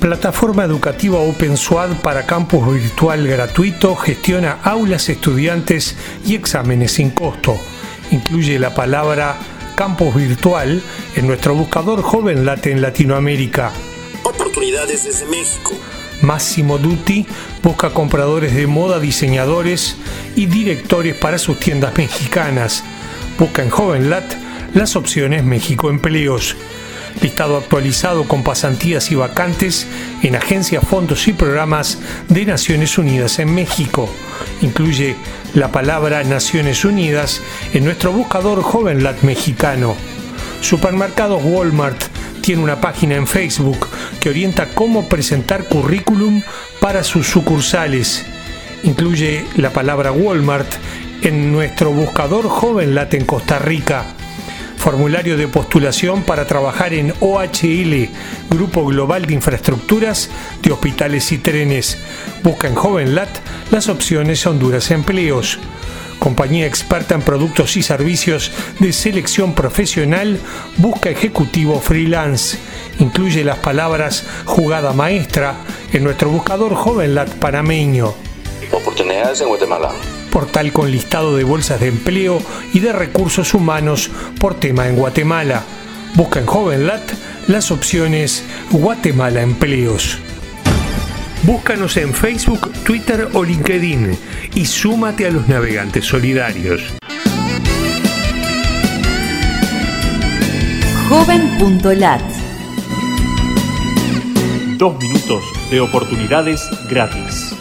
Plataforma educativa OpenSWAD para campus virtual gratuito gestiona aulas, estudiantes y exámenes sin costo. Incluye la palabra campus virtual en nuestro buscador JovenLat en Latinoamérica. Oportunidades desde México. Massimo Dutti busca compradores de moda, diseñadores y directores para sus tiendas mexicanas. Busca en JovenLat las opciones México Empleos listado actualizado con pasantías y vacantes en agencias, fondos y programas de Naciones Unidas en México. Incluye la palabra Naciones Unidas en nuestro buscador JovenLat mexicano. Supermercados Walmart tiene una página en Facebook que orienta cómo presentar currículum para sus sucursales. Incluye la palabra Walmart en nuestro buscador JovenLat en Costa Rica formulario de postulación para trabajar en OHL, Grupo Global de Infraestructuras de Hospitales y Trenes. Busca en JovenLat las opciones Honduras Empleos. Compañía experta en productos y servicios de selección profesional busca ejecutivo freelance. Incluye las palabras jugada maestra en nuestro buscador JovenLat panameño. Oportunidades en Guatemala portal con listado de bolsas de empleo y de recursos humanos por tema en Guatemala. Busca en JovenLat las opciones Guatemala Empleos. Búscanos en Facebook, Twitter o LinkedIn y súmate a los navegantes solidarios. Joven.lat Dos minutos de oportunidades gratis.